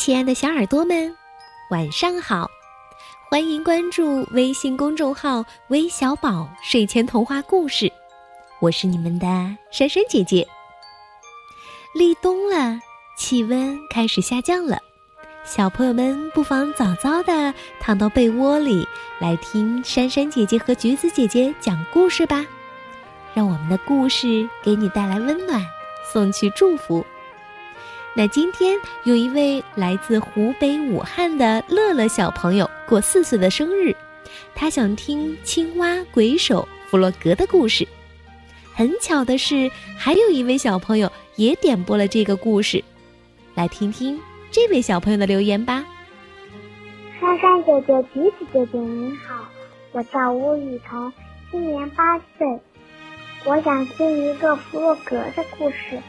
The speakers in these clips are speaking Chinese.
亲爱的小耳朵们，晚上好！欢迎关注微信公众号“微小宝睡前童话故事”，我是你们的珊珊姐姐。立冬了，气温开始下降了，小朋友们不妨早早的躺到被窝里，来听珊珊姐姐和橘子姐姐讲故事吧。让我们的故事给你带来温暖，送去祝福。那今天有一位来自湖北武汉的乐乐小朋友过四岁的生日，他想听青蛙鬼手弗洛格的故事。很巧的是，还有一位小朋友也点播了这个故事，来听听这位小朋友的留言吧。珊珊姐姐、橘子姐姐您好，我叫吴雨桐，今年八岁，我想听一个弗洛格的故事。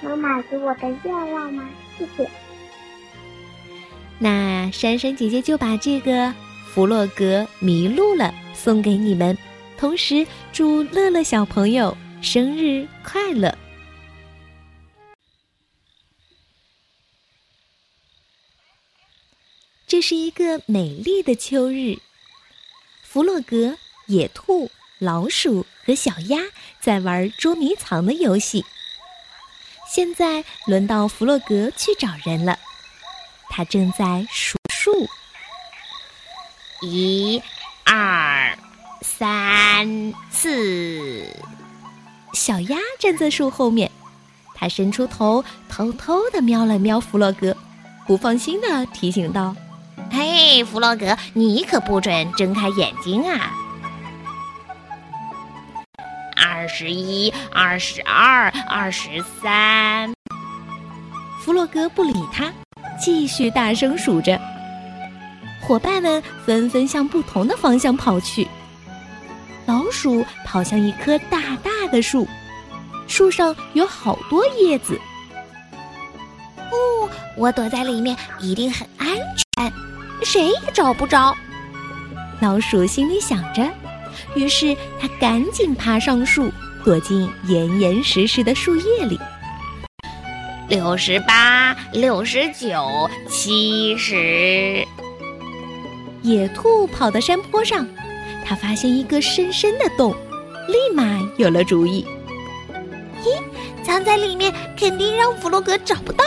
能满足我的愿望吗？谢谢。那珊珊姐姐就把这个弗洛格迷路了送给你们，同时祝乐乐小朋友生日快乐。这是一个美丽的秋日，弗洛格、野兔、老鼠和小鸭在玩捉迷藏的游戏。现在轮到弗洛格去找人了，他正在数数：一、二、三、四。小鸭站在树后面，它伸出头，偷偷的瞄了瞄弗洛格，不放心的提醒道：“嘿，弗洛格，你可不准睁开眼睛啊！”二十一，二十二，二十三。弗洛格不理他，继续大声数着。伙伴们纷纷向不同的方向跑去。老鼠跑向一棵大大的树，树上有好多叶子。哦，我躲在里面一定很安全，谁也找不着。老鼠心里想着。于是他赶紧爬上树，躲进严严实实的树叶里。六十八、六十九、七十。野兔跑到山坡上，他发现一个深深的洞，立马有了主意。咦，藏在里面肯定让弗洛格找不到。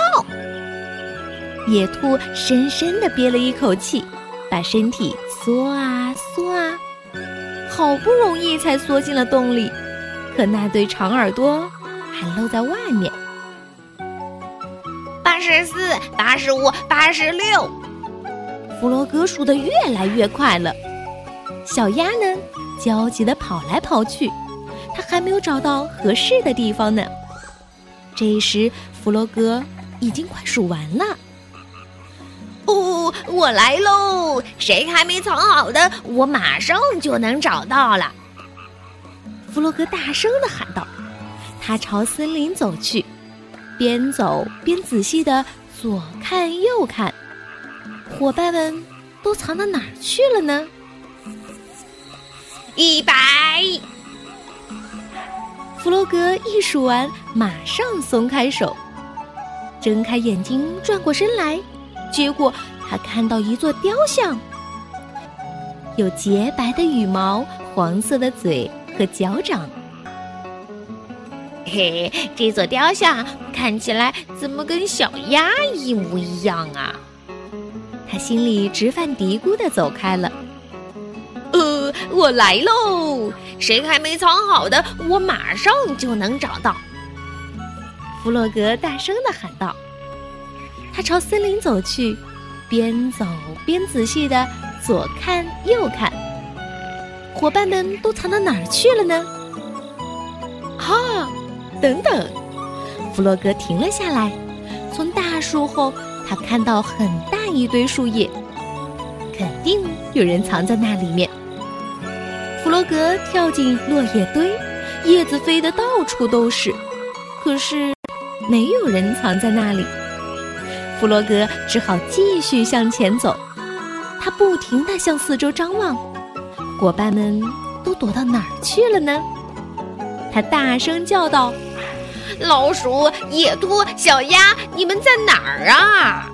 野兔深深的憋了一口气，把身体缩啊缩啊。好不容易才缩进了洞里，可那对长耳朵还露在外面。八十四、八十五、八十六，弗洛格数的越来越快了。小鸭呢，焦急的跑来跑去，它还没有找到合适的地方呢。这时，弗洛格已经快数完了。我来喽！谁还没藏好的，我马上就能找到了。弗洛格大声的喊道。他朝森林走去，边走边仔细的左看右看。伙伴们都藏到哪儿去了呢？一百。弗洛格一数完，马上松开手，睁开眼睛，转过身来。结果，他看到一座雕像，有洁白的羽毛、黄色的嘴和脚掌。嘿，这座雕像看起来怎么跟小鸭一模一样啊？他心里直犯嘀咕的走开了。呃，我来喽！谁还没藏好的，我马上就能找到。弗洛格大声的喊道。他朝森林走去，边走边仔细的左看右看。伙伴们都藏到哪儿去了呢？哈，等等！弗洛格停了下来，从大树后，他看到很大一堆树叶，肯定有人藏在那里面。弗洛格跳进落叶堆，叶子飞得到处都是，可是没有人藏在那里。弗洛格只好继续向前走，他不停地向四周张望，伙伴们都躲到哪儿去了呢？他大声叫道：“老鼠、野兔、小鸭，你们在哪儿啊？”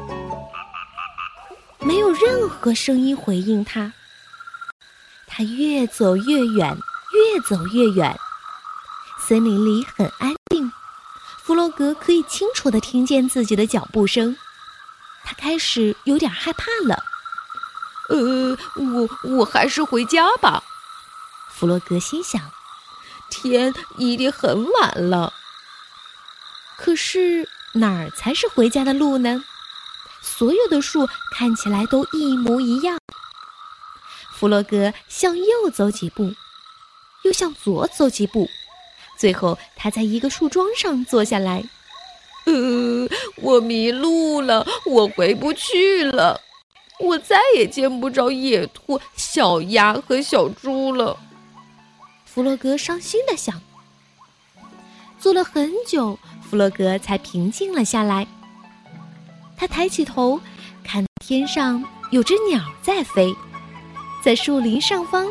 没有任何声音回应他。他越走越远，越走越远。森林里很安静，弗洛格可以清楚地听见自己的脚步声。他开始有点害怕了。呃，我我还是回家吧。弗洛格心想，天一定很晚了。可是哪儿才是回家的路呢？所有的树看起来都一模一样。弗洛格向右走几步，又向左走几步，最后他在一个树桩上坐下来。呃，我迷路了，我回不去了，我再也见不着野兔、小鸭和小猪了。弗洛格伤心的想。坐了很久，弗洛格才平静了下来。他抬起头，看天上有只鸟在飞。在树林上方，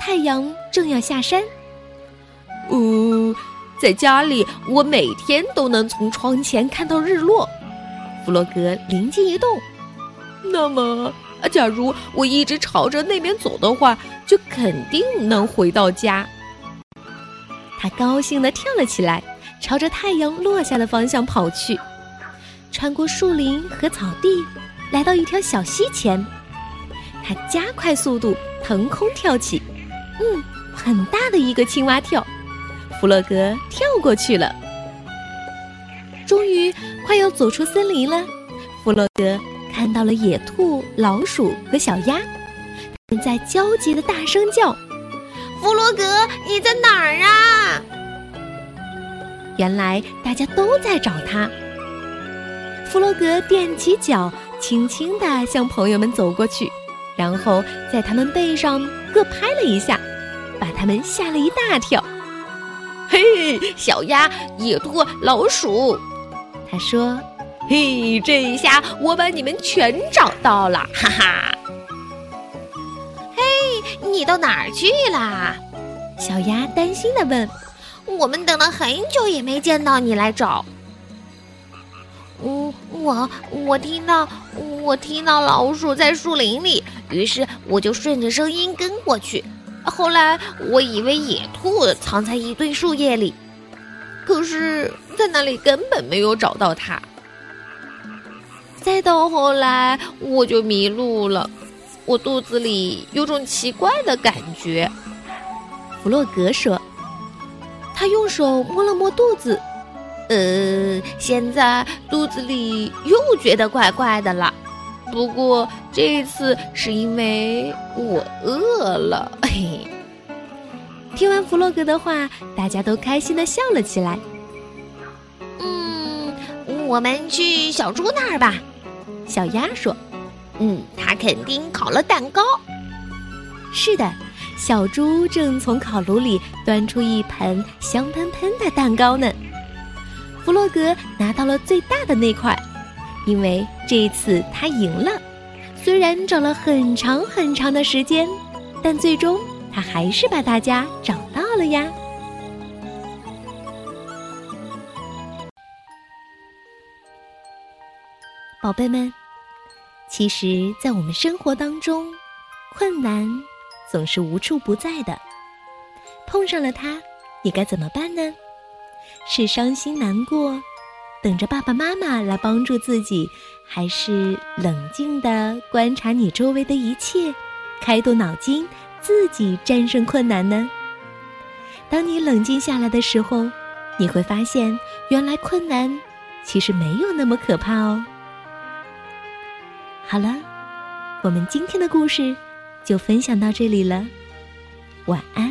太阳正要下山。呜，在家里，我每天都能从窗前看到日落。弗洛格灵机一动，那么，假如我一直朝着那边走的话，就肯定能回到家。他高兴地跳了起来，朝着太阳落下的方向跑去，穿过树林和草地，来到一条小溪前。他加快速度，腾空跳起，嗯，很大的一个青蛙跳，弗洛格跳过去了。终于快要走出森林了，弗洛格看到了野兔、老鼠和小鸭，他们在焦急的大声叫：“弗洛格，你在哪儿啊？”原来大家都在找他。弗洛格踮起脚，轻轻地向朋友们走过去。然后在他们背上各拍了一下，把他们吓了一大跳。嘿，小鸭、野兔、老鼠，他说：“嘿，这一下我把你们全找到了，哈哈！”嘿，你到哪儿去啦？小鸭担心的问：“我们等了很久也没见到你来找。”嗯，我我听到我听到老鼠在树林里，于是我就顺着声音跟过去。后来我以为野兔藏在一堆树叶里，可是在那里根本没有找到它。再到后来我就迷路了，我肚子里有种奇怪的感觉。弗洛格说，他用手摸了摸肚子。呃，现在肚子里又觉得怪怪的了，不过这次是因为我饿了。嘿，听完弗洛格的话，大家都开心的笑了起来。嗯，我们去小猪那儿吧。小鸭说：“嗯，他肯定烤了蛋糕。”是的，小猪正从烤炉里端出一盆香喷喷的蛋糕呢。弗洛格拿到了最大的那块，因为这一次他赢了。虽然找了很长很长的时间，但最终他还是把大家找到了呀。宝贝们，其实，在我们生活当中，困难总是无处不在的。碰上了它，你该怎么办呢？是伤心难过，等着爸爸妈妈来帮助自己，还是冷静的观察你周围的一切，开动脑筋，自己战胜困难呢？当你冷静下来的时候，你会发现，原来困难其实没有那么可怕哦。好了，我们今天的故事就分享到这里了，晚安。